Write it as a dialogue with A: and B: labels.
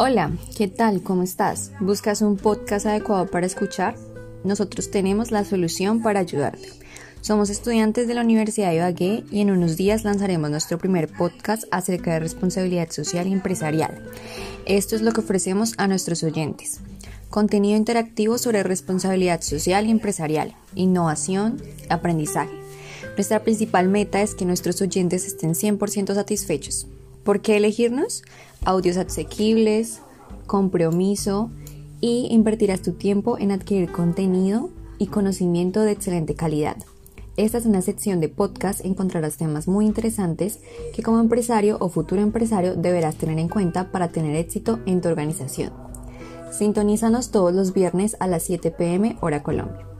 A: Hola, ¿qué tal? ¿Cómo estás? ¿Buscas un podcast adecuado para escuchar? Nosotros tenemos la solución para ayudarte. Somos estudiantes de la Universidad de Ibagué y en unos días lanzaremos nuestro primer podcast acerca de responsabilidad social y empresarial. Esto es lo que ofrecemos a nuestros oyentes. Contenido interactivo sobre responsabilidad social y empresarial, innovación, aprendizaje. Nuestra principal meta es que nuestros oyentes estén 100% satisfechos. ¿Por qué elegirnos? Audios asequibles, compromiso y invertirás tu tiempo en adquirir contenido y conocimiento de excelente calidad. Esta es una sección de podcast, encontrarás temas muy interesantes que como empresario o futuro empresario deberás tener en cuenta para tener éxito en tu organización. Sintonízanos todos los viernes a las 7 pm hora Colombia.